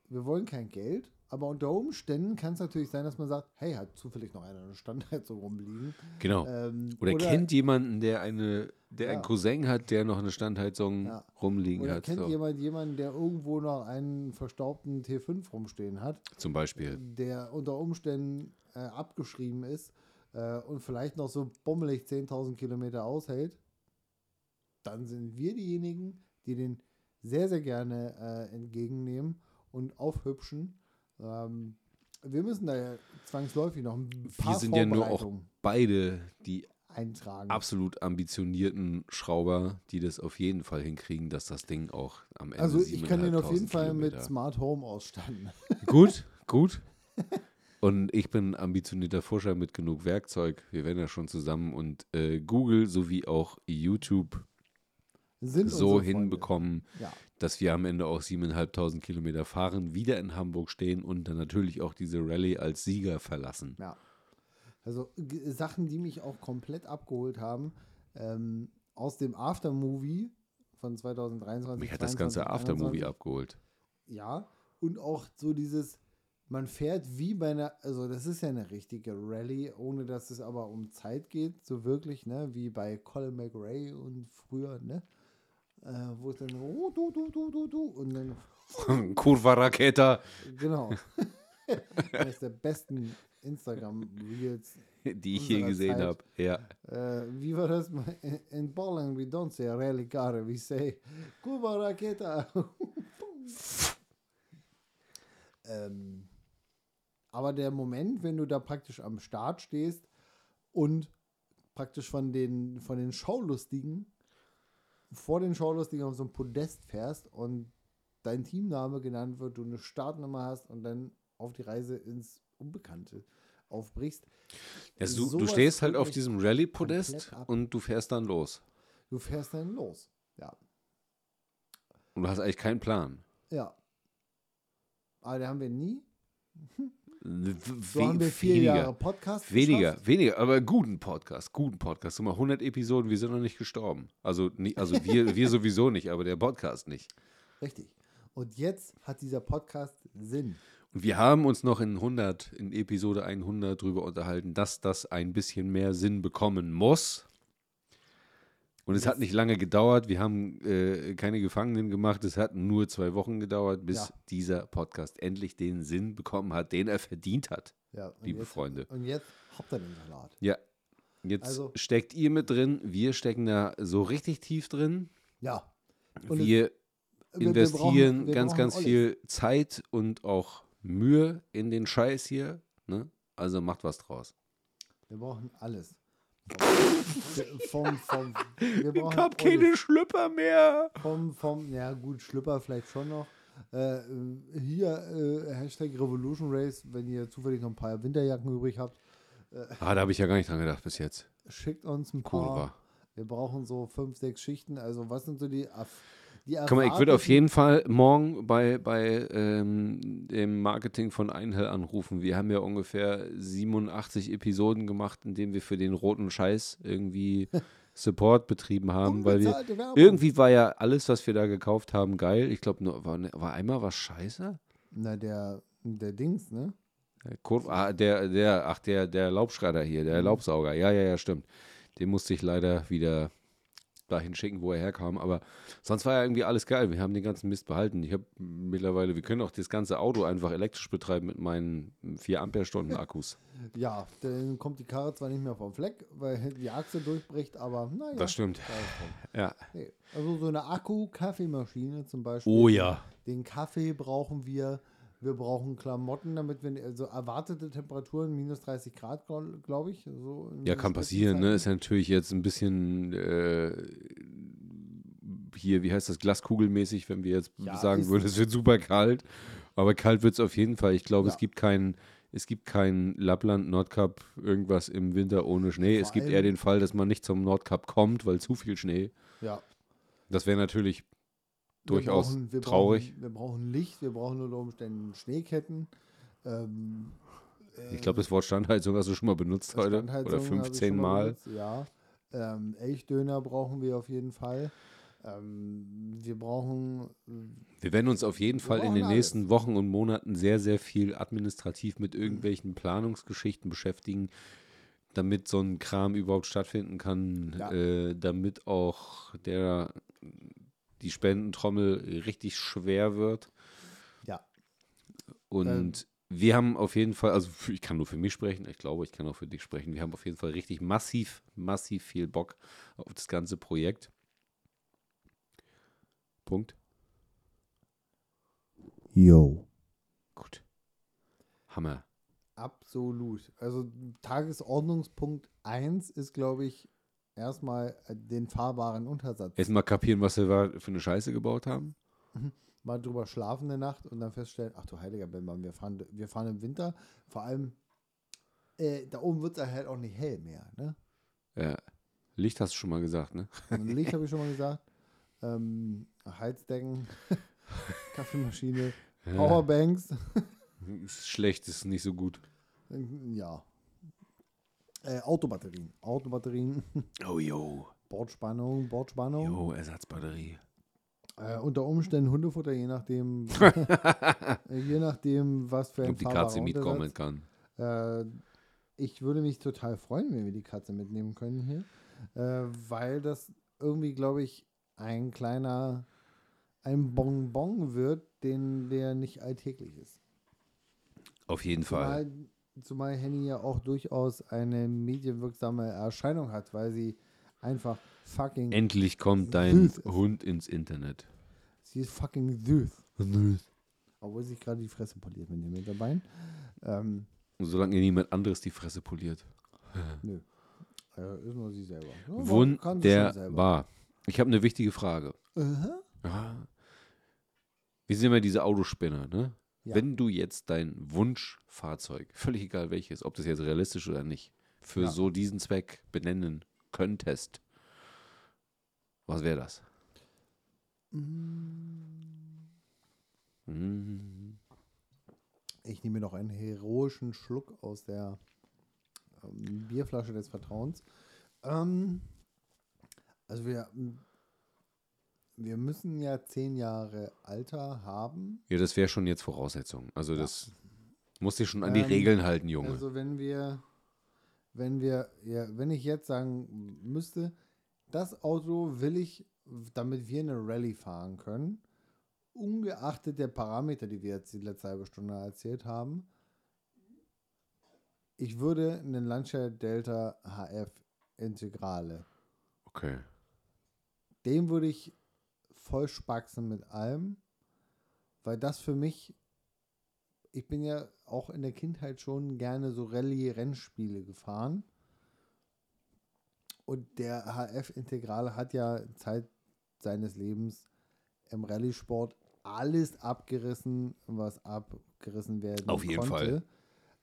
wir wollen kein Geld, aber unter Umständen kann es natürlich sein, dass man sagt, hey, hat zufällig noch einer eine Standheizung rumliegen. Genau. Ähm, Oder, kennt jemanden, der eine, der Ja. einen Cousin hat, der noch eine Standheizung Ja. rumliegen oder hat. kennt So. jemand jemanden, der irgendwo noch einen verstaubten T5 rumstehen hat, Zum Beispiel. der unter Umständen äh, abgeschrieben ist äh, und vielleicht noch so bummelig 10.000 Kilometer aushält, dann sind wir diejenigen, die den sehr, sehr gerne äh, entgegennehmen und aufhübschen. Ähm, wir müssen da ja zwangsläufig noch ein paar Wir sind ja nur auch beide die eintragen. absolut ambitionierten Schrauber, die das auf jeden Fall hinkriegen, dass das Ding auch am Ende also ich kann den auf jeden 7.500 Fall mit Kilometer- Smart Home ausstatten. Gut, gut. Und ich bin ambitionierter Forscher mit genug Werkzeug. Wir werden ja schon zusammen und äh, Google sowie auch YouTube Sind so hinbekommen, Ja. dass wir am Ende auch 7.500 Kilometer fahren, wieder in Hamburg stehen und dann natürlich auch diese Rallye als Sieger verlassen. Ja. Also Sachen, die mich auch komplett abgeholt haben, ähm, aus dem Aftermovie von 2023. Mich hat das ganze 22, Aftermovie 21. abgeholt. Ja, und auch so dieses, man fährt wie bei einer, also das ist ja eine richtige Rallye, ohne dass es aber um Zeit geht, so wirklich, ne, wie bei Colin McRae und früher, ne, äh, wo es dann, oh, du, du, du, du, du, und dann Kurva Raketa, Genau. Eines der besten Instagram-Reels. die ich je gesehen habe. Ja. Äh, wie war das? In- In Poland we don't say rally car, we say Kuba Raketa. ähm, aber der Moment, wenn du da praktisch am Start stehst und praktisch von den, von den Schaulustigen vor den Schaulustigen auf so ein Podest fährst und dein Teamname genannt wird, du eine Startnummer hast und dann auf die Reise ins Unbekannte. aufbrichst. Also du, du stehst halt auf diesem Rallye-Podest und du fährst dann los. Du fährst dann los. Ja. Und du hast eigentlich keinen Plan. Ja. Aber den haben wir nie. So we- haben wir vier weniger. Jahre Podcast. Weniger, geschafft. weniger, aber guten Podcast, guten Podcast. Mal, 100 Episoden, wir sind noch nicht gestorben. Also, also wir, wir sowieso nicht, aber der Podcast nicht. Richtig. Und jetzt hat dieser Podcast Sinn. Und wir haben uns noch in 100, in Episode 100 drüber unterhalten, dass das ein bisschen mehr Sinn bekommen muss. Und es hat nicht lange gedauert. Wir haben äh, keine Gefangenen gemacht. Es hat nur zwei Wochen gedauert, bis Ja. dieser Podcast endlich den Sinn bekommen hat, den er verdient hat. Ja, Liebe jetzt, Freunde. Und jetzt habt ihr den Salat. Ja. Jetzt Also- steckt ihr mit drin. Wir stecken da so richtig tief drin. Ja. Und es- wir wir- wir investieren brauchen- wir ganz, ganz alles. viel Zeit und auch Mühe in den Scheiß hier. Ne? Also macht was draus. Wir brauchen alles. Vom, vom, wir brauchen alles. Schlüpper mehr. Vom, vom, ja gut, Schlüpper vielleicht schon noch. Äh, hier, äh, Hashtag Revolution Race, wenn ihr zufällig noch ein paar Winterjacken übrig habt, Ah, da habe ich ja gar nicht dran gedacht bis jetzt. schickt uns ein Cool paar. war. Wir brauchen so fünf, sechs Schichten. Also was sind so die, Erf- Guck mal, ich würde auf jeden Fall morgen bei, bei ähm, dem Marketing von Einhell anrufen. Wir haben ja ungefähr 87 Episoden gemacht, in denen wir für den roten Scheiß irgendwie Support betrieben haben, weil wir irgendwie war ja alles, was wir da gekauft haben, geil. Ich glaube, nur war, war einmal was scheiße. Na, der, der Dings, ne? Kur- ah, der, der, ach, der, der Laubschredder hier, der Laubsauger. Ja, ja, ja, stimmt. Den musste ich leider wieder dahin schicken, wo er herkam. Aber sonst war ja irgendwie alles geil. Wir haben den ganzen Mist behalten. Ich habe mittlerweile, wir können auch das ganze Auto einfach elektrisch betreiben mit meinen 4 Ampere-Stunden Akkus. Ja, dann kommt die Karre zwar nicht mehr vom Fleck, weil die Achse durchbricht, aber naja. Das stimmt. Ja. Also so eine Akku-Kaffeemaschine zum Beispiel. Oh ja. Den Kaffee brauchen wir. Wir brauchen Klamotten, damit wir, also erwartete Temperaturen, minus 30 Grad, glaube glaub ich. So Ja, kann passieren. Ne? Ist ja natürlich jetzt ein bisschen äh, hier, wie heißt das, glaskugelmäßig, wenn wir jetzt Ja, sagen würden, es wird super kalt. Aber kalt wird es auf jeden Fall. Ich glaube, es Ja. gibt kein, es gibt kein Lappland, Nordkap, irgendwas im Winter ohne Schnee. es Vor gibt allem- eher den Fall, dass man nicht zum Nordkap kommt, weil zu viel Schnee. Ja. Das wäre natürlich Wir durchaus brauchen- wir traurig. Brauchen, wir brauchen Licht, wir brauchen unter Umständen Schneeketten. Ähm, ich glaube, das Wort Standheizung hast du schon mal benutzt heute. Oder habe ich 15 schon Mal. benutzt, Ja. Ähm, Elchdöner brauchen wir auf jeden Fall. Ähm, wir brauchen. Wir werden uns auf jeden Fall in den alles. nächsten Wochen und Monaten sehr, sehr viel administrativ mit irgendwelchen Planungsgeschichten beschäftigen, damit so ein Kram überhaupt stattfinden kann, Ja. äh, damit auch der die Spendentrommel richtig schwer wird. Ja. Und wir haben auf jeden Fall, also ich kann nur für mich sprechen, ich glaube, ich kann auch für dich sprechen. Wir haben auf jeden Fall richtig massiv, massiv viel Bock auf das ganze Projekt. Punkt. Yo. Gut. Hammer. Absolut. Also Tagesordnungspunkt 1 ist, glaube ich, erstmal äh, den fahrbaren Untersatz. Erstmal kapieren, was wir für eine Scheiße gebaut haben. Mal drüber schlafen eine Nacht und dann feststellen, ach du heiliger Bellmann, wir fahren, wir fahren im Winter. Vor allem, äh, da oben wird es halt auch nicht hell mehr. Ne? Ja. Licht hast du schon mal gesagt, ne? Licht habe ich schon mal gesagt. Ähm, Heizdecken, Kaffeemaschine, Powerbanks. Ist schlecht, ist nicht so gut. Ja. Äh, Autobatterien. Autobatterien, Oh, yo. Bordspannung, Bordspannung. Jo, Ersatzbatterie. Äh, unter Umständen Hundefutter, je nachdem, äh, je nachdem, was für ein Ob die Katze mitkommen kann. Äh, ich würde mich total freuen, wenn wir die Katze mitnehmen können hier, äh, weil das irgendwie, glaube ich, ein kleiner, ein Bonbon wird, den der nicht alltäglich ist. Auf jeden Fall. Zumal, Henny ja auch durchaus eine medienwirksame Erscheinung hat, weil sie einfach fucking, Endlich kommt dein Süß ist. Hund ins Internet. sie ist fucking süß. Obwohl sich gerade die Fresse poliert mit dem Hinterbein. Ähm, solange ihr niemand anderes die Fresse poliert. nö. Äh, ist nur sie selber. Ja. Wunderbar. Ich habe eine wichtige Frage. Aha. Ja. Wir sind immer diese Autospinner, ne? Ja. Wenn du jetzt dein Wunschfahrzeug, völlig egal welches, ob das jetzt realistisch oder nicht, für Ja. so diesen Zweck benennen könntest, was wäre das? Ich nehme noch einen heroischen Schluck aus der ähm, Bierflasche des Vertrauens. Ähm, also wir, wir müssen ja zehn Jahre Alter haben. Ja, das wäre schon jetzt Voraussetzung. Also das musst dich schon an die Ähm, Regeln halten, Junge. Also wenn wir, wenn wir, ja, wenn ich jetzt sagen müsste, das Auto will ich, damit wir eine Rallye fahren können, ungeachtet der Parameter, die wir jetzt die letzte halbe Stunde erzählt haben, ich würde einen Lancia Delta HF Integrale, okay. den würde ich voll spaxen mit allem, weil das für mich, ich bin ja auch in der Kindheit schon gerne so Rallye-Rennspiele gefahren. Und der HF-Integrale hat ja Zeit seines Lebens im Rallye-Sport alles abgerissen, was abgerissen werden Auf jeden konnte.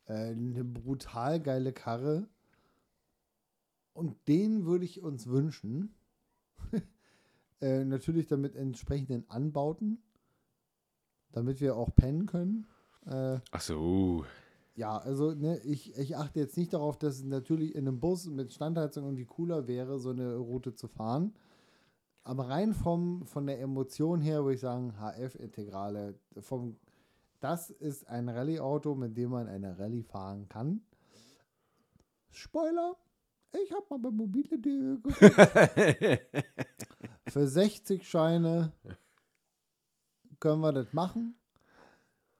Äh, eine brutal geile Karre. Und den würde ich uns wünschen. Äh, natürlich damit entsprechenden Anbauten, damit wir auch pennen können. Äh, Ach so. ja, also ne, ich, ich achte jetzt nicht darauf, dass es natürlich in einem Bus mit Standheizung irgendwie cooler wäre, so eine Route zu fahren. Aber rein vom, von der Emotion her würde ich sagen, HF-Integrale. Vom, das ist ein Rallye-Auto, mit dem man eine Rallye fahren kann. Spoiler, ich habe mal bei mobile.de geguckt. Für 60 Scheine können wir das machen.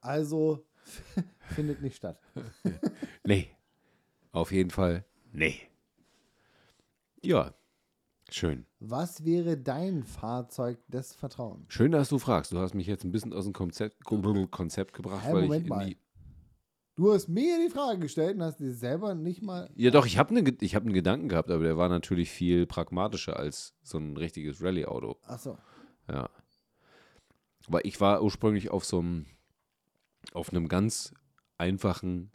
Also findet nicht statt. Nee. Auf jeden Fall. Nee. Ja. Schön. Was wäre dein Fahrzeug des Vertrauens? Schön, dass du fragst. Du hast mich jetzt ein bisschen aus dem Konzept, Konzept gebracht, Hey, weil Moment ich in die. Du hast mir die Frage gestellt und hast dir selber nicht mal. Ja, doch, ich habe ne, ich hab einen Gedanken gehabt, aber der war natürlich viel pragmatischer als so ein richtiges Rallye-Auto. Achso. Ja. Weil ich war ursprünglich auf so einem, auf einem ganz einfachen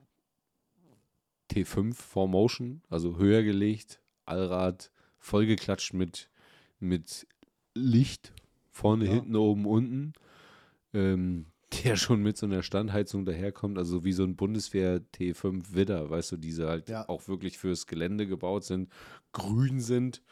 T5 4Motion, also höher gelegt, Allrad, vollgeklatscht mit, mit Licht, vorne, Ja. hinten, oben, unten, ähm, der schon mit so einer Standheizung daherkommt, also wie so ein Bundeswehr T5 Widder, weißt du, diese halt Ja. auch wirklich fürs Gelände gebaut sind, grün sind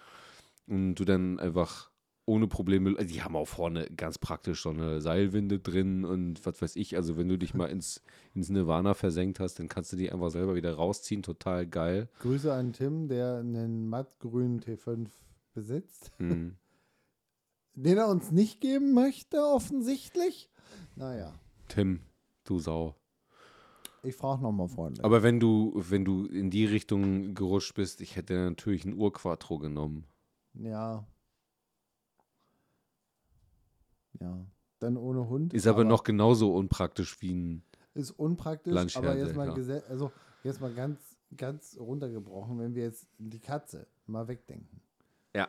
und du dann einfach ohne Probleme, also die haben auch vorne ganz praktisch so eine Seilwinde drin und was weiß ich, also wenn du dich mal ins, ins Nirvana versenkt hast, dann kannst du die einfach selber wieder rausziehen, total geil. Grüße an Tim, der einen mattgrünen T5 besitzt, Mhm. den er uns nicht geben möchte, offensichtlich. Naja, Tim, du Sau. ich frage nochmal freundlich. Aber wenn du, wenn du in die Richtung gerutscht bist, ich hätte natürlich ein Urquattro genommen. ja. Ja. Dann ohne Hund. Ist aber, noch genauso unpraktisch wie ein. Ist unpraktisch, aber jetzt mal, also jetzt mal ganz, ganz runtergebrochen, wenn wir jetzt die Katze mal wegdenken. Ja.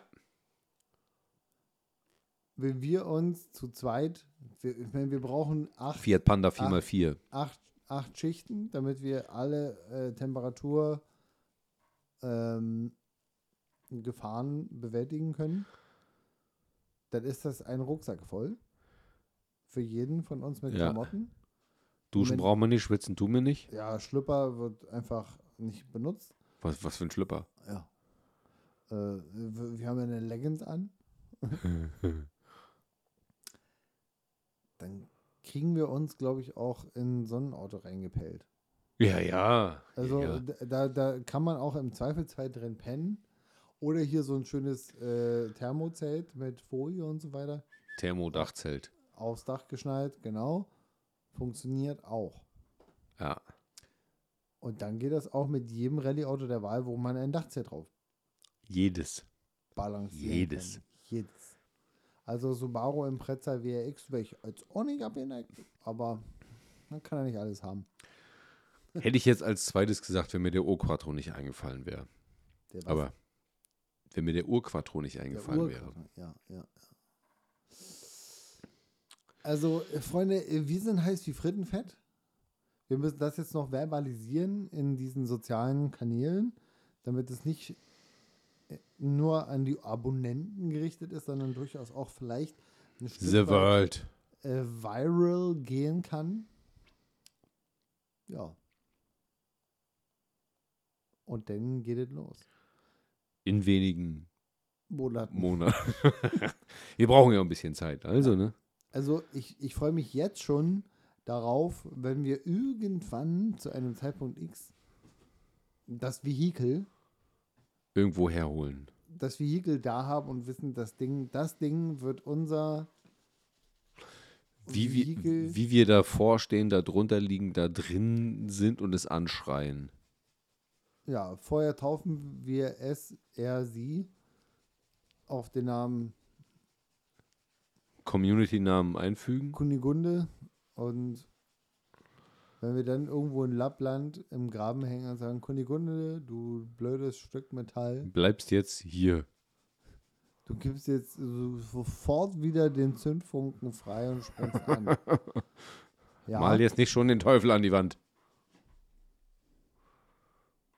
Wenn wir uns zu zweit, wir, ich meine, wir brauchen acht, Fiat Panda 4x4. acht, acht Schichten, damit wir alle äh, Temperatur ähm, Gefahren bewältigen können. Dann ist das ein Rucksack voll. Für jeden von uns mit Ja. Klamotten. Duschen Wenn- braucht man nicht, schwitzen tun wir nicht. Ja, Schlüpper wird einfach nicht benutzt. Was, was für ein Schlüpper. Ja. Äh, wir wir haben ja eine Leggings an. Dann kriegen wir uns, glaube ich, auch in so ein Auto reingepellt. Ja, ja. Also ja. da, da kann man auch im Zweifelsfall drin pennen. Oder hier so ein schönes äh, Thermozelt mit Folie und so weiter. Thermodachzelt. Aufs Dach geschnallt, genau. Funktioniert auch. Ja. Und dann geht das auch mit jedem Rallye-Auto der Wahl, wo man ein Dachzelt drauf Jedes. balancieren Jedes. kann. Jedes. Also Subaru Impreza WRX wäre ich als auch nicht abgeneigt, aber man kann ja nicht alles haben. Hätte ich jetzt als zweites gesagt, wenn mir der Urquattro nicht eingefallen wäre. Aber wenn mir der Urquattro nicht eingefallen wäre. Ja, ja. Also, äh, Freunde, äh, wir sind heiß wie Frittenfett. Wir müssen das jetzt noch verbalisieren in diesen sozialen Kanälen, damit es nicht nur an die Abonnenten gerichtet ist, sondern durchaus auch vielleicht ein Stück The weit, World. äh, viral gehen kann. Ja. Und dann geht es los. In wenigen Monaten. Monaten. Wir brauchen ja ein bisschen Zeit. Also, ne? Also ich, ich freue mich jetzt schon darauf, wenn wir irgendwann zu einem Zeitpunkt X das Vehikel, Irgendwo herholen. das Vehikel da haben und wissen, das Ding, das Ding wird unser Wie, wir, Vehikel. wie wir davor stehen, da drunter liegen, da drin sind und es anschreien. Ja, vorher taufen wir es, er, sie auf den Namen Community-Namen einfügen. Kunigunde und wenn wir dann irgendwo in Lappland im Graben hängen und sagen, Kunigunde, du blödes Stück Metall, Bleibst jetzt hier. du gibst jetzt so- sofort wieder den Zündfunken frei und springst an. Ja, Mal jetzt nicht schon den Teufel an die Wand.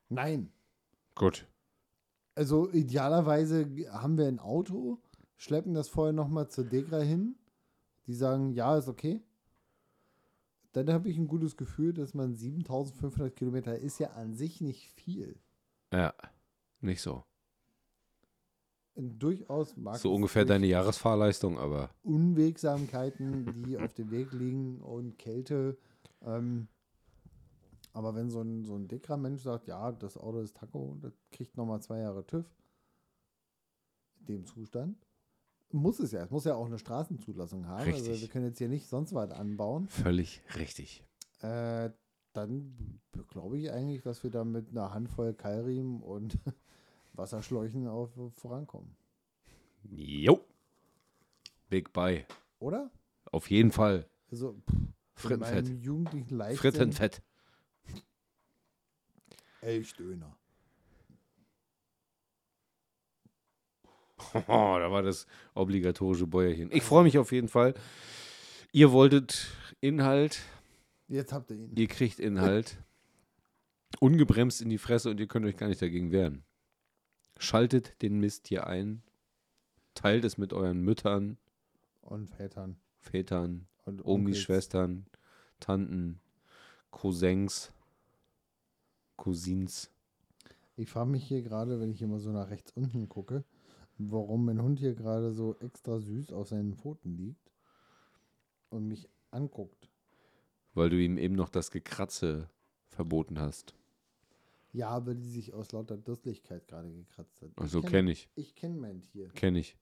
nein. Gut. Also idealerweise haben wir ein Auto, schleppen das vorher nochmal zur Degra hin. Die sagen, ja, ist okay. Dann habe ich ein gutes Gefühl, dass man 7500 Kilometer ist ja an sich nicht viel. Ja, nicht so. Durchaus mag So ungefähr deine Jahresfahrleistung, aber Unwegsamkeiten, die auf dem Weg liegen und Kälte. Ähm, aber wenn so ein, so ein dicker Mensch sagt, ja, das Auto ist Taco, das kriegt nochmal zwei Jahre TÜV, in dem Zustand, muss es ja. Es muss ja auch eine Straßenzulassung haben. Also Richtig. wir können jetzt hier nicht sonst was anbauen. völlig richtig. Äh, dann glaube ich eigentlich, dass wir da mit einer Handvoll Keilriemen und Wasserschläuchen auf, vorankommen. Jo. Big Buy. Oder? Auf jeden Fall. Also, pff, Frittenfett. meinem jugendlichen Leichtsinn. Frittenfett. Elchdöner. da war das obligatorische Bäuerchen. Ich freue mich auf jeden Fall. Ihr wolltet Inhalt, Jetzt habt ihr ihn. ihr kriegt Inhalt. Ungebremst in die Fresse und ihr könnt euch gar nicht dagegen wehren. Schaltet den Mist hier ein. Teilt es mit euren Müttern, Und Vätern. Vätern, Und Omis. Schwestern, Tanten, Cousins, Cousins. Ich frage mich hier gerade, wenn ich immer so nach rechts unten gucke, warum mein Hund hier gerade so extra süß auf seinen Pfoten liegt und mich anguckt. Weil du ihm eben noch das Gekratze verboten hast. Ja, weil die sich aus lauter Durstigkeit gerade gekratzt hat. Also ich kenn- kenne ich, Ich kenne mein Tier. kenne ich.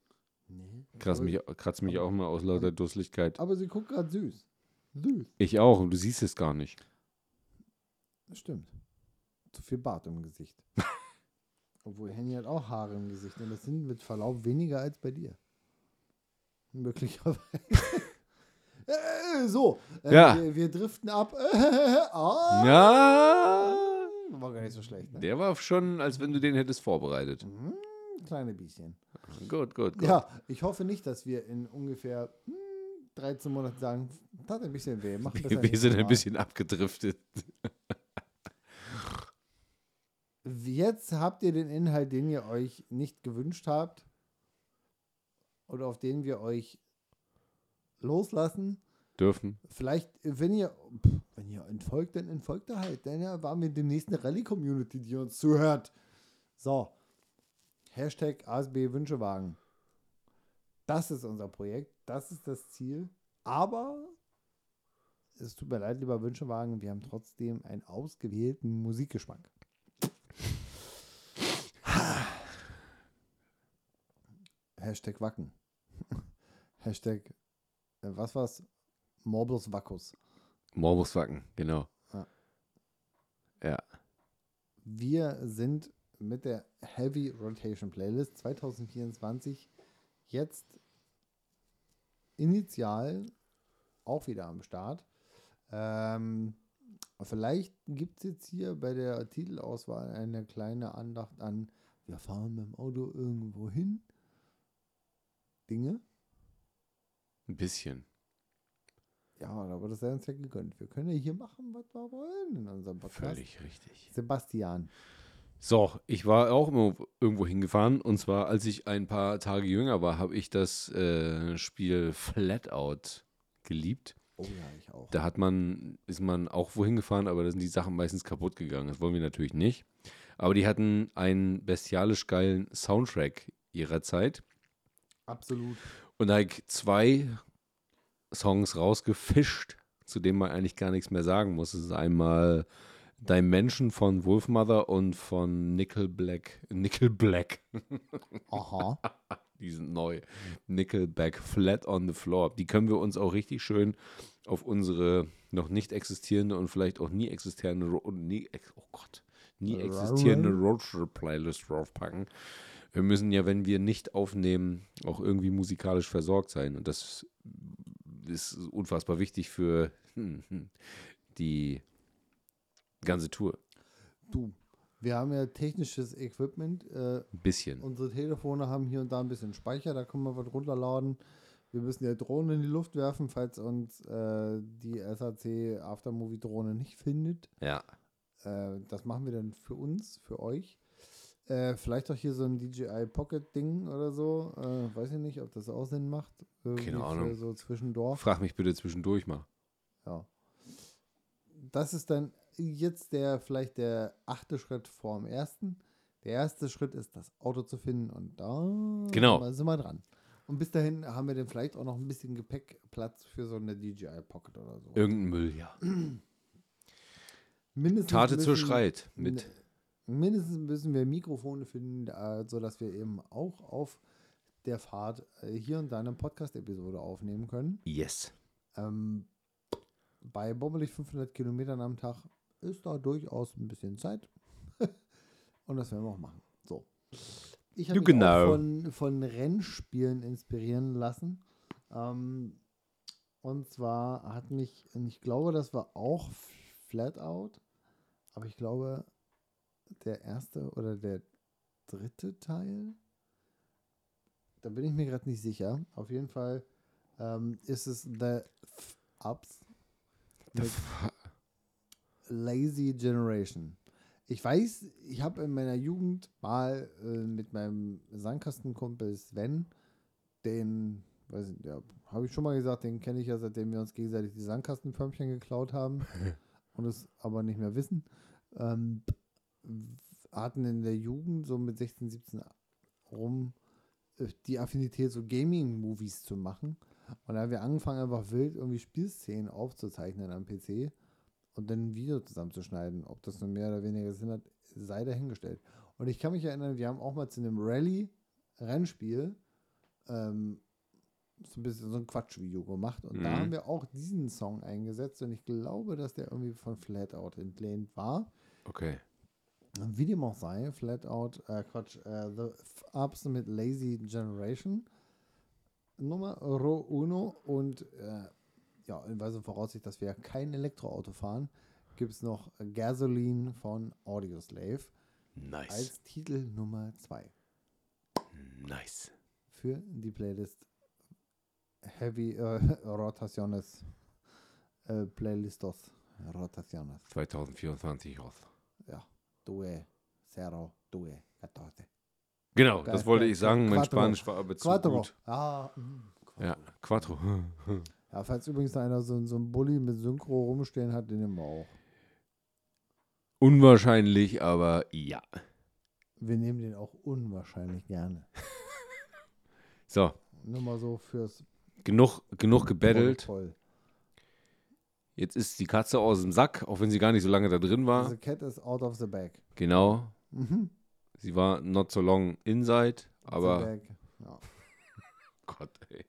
Nee. Kratz mich, kratz mich auch mal aus lauter Durstigkeit. aber sie guckt gerade süß. Süß. Ich auch, und du siehst es gar nicht. Das stimmt. Zu viel Bart im Gesicht. Obwohl Henny hat auch Haare im Gesicht und das sind mit Verlaub weniger als bei dir. Möglicherweise. äh, so, äh, Ja. wir, wir driften ab. ah, Ja, War gar nicht so schlecht, ne? der war schon, als wenn du den hättest vorbereitet. Hm, kleine Bieschen. Gut, gut, gut. Ja, ich hoffe nicht, dass wir in ungefähr hm, 13 Monaten sagen, tat ein bisschen weh. Mach besser Wir, wir sind ein bisschen abgedriftet. Jetzt habt ihr den Inhalt, den ihr euch nicht gewünscht habt oder auf den wir euch loslassen. Dürfen. Vielleicht, wenn ihr, pff, wenn ihr entfolgt, dann entfolgt ihr halt. Dann waren wir demnächst eine Rallye-Community, die uns zuhört. So. Hashtag ASB Wünschewagen. Das ist unser Projekt. Das ist das Ziel. Aber es tut mir leid, lieber Wünschewagen, wir haben trotzdem einen ausgewählten Musikgeschmack. Hashtag Wacken. Hashtag, äh, was war's? Morbus Vacus. Morbus Wacken, genau. Ja. Ja. Wir sind mit der Heavy Rotation Playlist 2024 jetzt initial auch wieder am Start. Ähm, vielleicht gibt es jetzt hier bei der Titelauswahl eine kleine Andacht an, wir fahren mit dem Auto irgendwo hin. Dinge. Ein bisschen. Ja, aber das sei uns ja gegönnt. Wir können ja hier machen, was wir wollen in unserem Podcast. Völlig richtig. Sebastian. So, ich war auch immer irgendwo hingefahren und zwar, als ich ein paar Tage jünger war, habe ich das äh, Spiel Flatout geliebt. Oh ja, ich auch. Da hat man, ist man auch wohin gefahren, aber da sind die Sachen meistens kaputt gegangen. Das wollen wir natürlich nicht. Aber die hatten einen bestialisch geilen Soundtrack ihrer Zeit. Absolut. Und da habe ich zwei Songs rausgefischt, zu denen man eigentlich gar nichts mehr sagen muss. Das ist einmal Dimension von Wolfmother und von Nickel Black. Nickel Black. Aha. Die sind neu. Nickelback Flat on the Floor. Die können wir uns auch richtig schön auf unsere noch nicht existierende und vielleicht auch nie existierende, nie, oh Gott, nie existierende Roadtrip-Playlist draufpacken. Wir müssen ja, wenn wir nicht aufnehmen, auch irgendwie musikalisch versorgt sein. Und das ist unfassbar wichtig für die ganze Tour. Du, wir haben ja technisches Equipment. Äh, Ein bisschen. unsere Telefone haben hier und da ein bisschen Speicher, da können wir was runterladen. Wir müssen ja Drohnen in die Luft werfen, falls uns äh, die SAC Aftermovie Drohne nicht findet. Ja. Äh, das machen wir dann für uns, für euch. Äh, vielleicht auch hier so ein DJI Pocket Ding oder so. Äh, weiß ich nicht, ob das auch Sinn macht. Irgendwie Keine Ahnung. So zwischendurch. Frag mich bitte zwischendurch mal. Ja. Das ist dann jetzt der vielleicht der achte Schritt vorm ersten. Der erste Schritt ist, das Auto zu finden und da Genau. sind wir- dran. Und bis dahin haben wir dann vielleicht auch noch ein bisschen Gepäckplatz für so eine DJI Pocket oder so. Irgendein Müll, ja. Mindestens Tate zur Schreit mit Mindestens müssen wir Mikrofone finden, äh, sodass wir eben auch auf der Fahrt äh, hier und da eine Podcast-Episode aufnehmen können. Yes. Ähm, bei bommelig 500 Kilometern am Tag ist da durchaus ein bisschen Zeit. und das werden wir auch machen. So. Ich habe mich genau. von, von Rennspielen inspirieren lassen. Ähm, und zwar hat mich, und ich glaube, das war auch Flatout, aber ich glaube, der erste oder der dritte Teil, da bin ich mir gerade nicht sicher. Auf jeden Fall ähm, ist es The Ups mit Lazy Generation. Ich weiß, ich habe in meiner Jugend mal äh, mit meinem Sandkastenkumpel Sven, den, weiß ich, ja, habe ich schon mal gesagt, den kenne ich ja, seitdem wir uns gegenseitig die Sandkastenförmchen geklaut haben und es aber nicht mehr wissen. Ähm, hatten in der Jugend so mit 16, 17 rum äh, die Affinität, so Gaming-Movies zu machen. Und da haben wir angefangen, einfach wild irgendwie Spielszenen aufzuzeichnen am PC und dann ein Video zusammenzuschneiden. Ob das nun mehr oder weniger Sinn hat, sei dahingestellt. Und ich kann mich erinnern, wir haben auch mal zu einem Rallye-Rennspiel ähm, so ein bisschen so ein Quatschvideo gemacht. Und da Mhm. haben wir auch diesen Song eingesetzt. Und ich glaube, dass der irgendwie von Flatout entlehnt war. Okay. Wie dem auch sei, Flatout, äh, Quatsch, äh, The Ups mit Lazy Generation. Nummer uno und äh, ja, in Weise und Voraussicht, dass wir kein Elektroauto fahren, gibt es noch Gasoline von Audioslave Nice. als Titel Nummer zwei nice. für die Playlist Heavy äh, Rotaciones äh, Playlistos Rotaciones. 2024 raus. Due, Zero, Due, Catorce. Genau, Geil, das wollte ich sagen. Mein Quattro. Spanisch war aber zu Quattro. gut. Ah, mm, Quattro. Ja, Quattro. Ja, falls übrigens einer so, so einen Bulli mit Synchro rumstehen hat, den nehmen wir auch. Unwahrscheinlich, aber ja. Wir nehmen den auch unwahrscheinlich gerne. So, Nur mal so fürs genug, genug gebettelt. Protokoll. Jetzt ist die Katze aus dem Sack, auch wenn sie gar nicht so lange da drin war. The cat is out of the bag. Genau. Mhm. Sie war not so long inside, The aber bag. Ja. Gott, ey.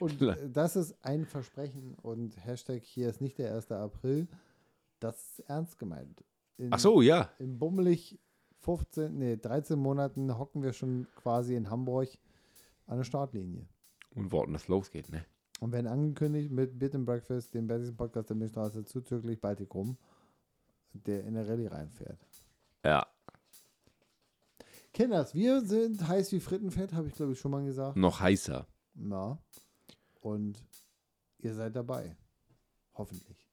Und das ist ein Versprechen und Hashtag hier ist nicht der 1. April. Das ist ernst gemeint. In, Ach so, ja. In bummelig 15, nee, 13 Monaten hocken wir schon quasi in Hamburg an der Startlinie. Und warten, dass es losgeht, ne? Und werden angekündigt mit Bit and Breakfast, dem besten Podcast der Milchstraße, zuzüglich Baltikum, der in der Rallye reinfährt. Ja. Kinders, wir sind heiß wie Frittenfett, habe ich glaube ich schon mal gesagt. Noch heißer. Na. Und ihr seid dabei. Hoffentlich.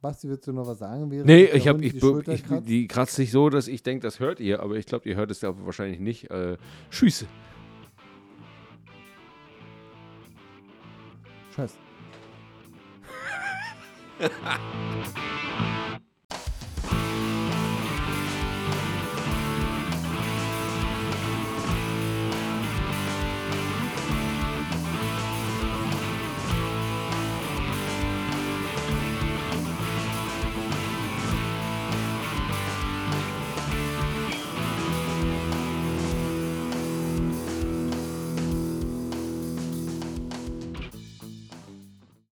Basti, willst du noch was sagen? während Nee, ich habe ich, die Schulter ich, kratzt? die kratzt sich so, dass ich denke, das hört ihr, aber ich glaube, ihr hört es ja wahrscheinlich nicht. Äh, Schüsse. Scheiße.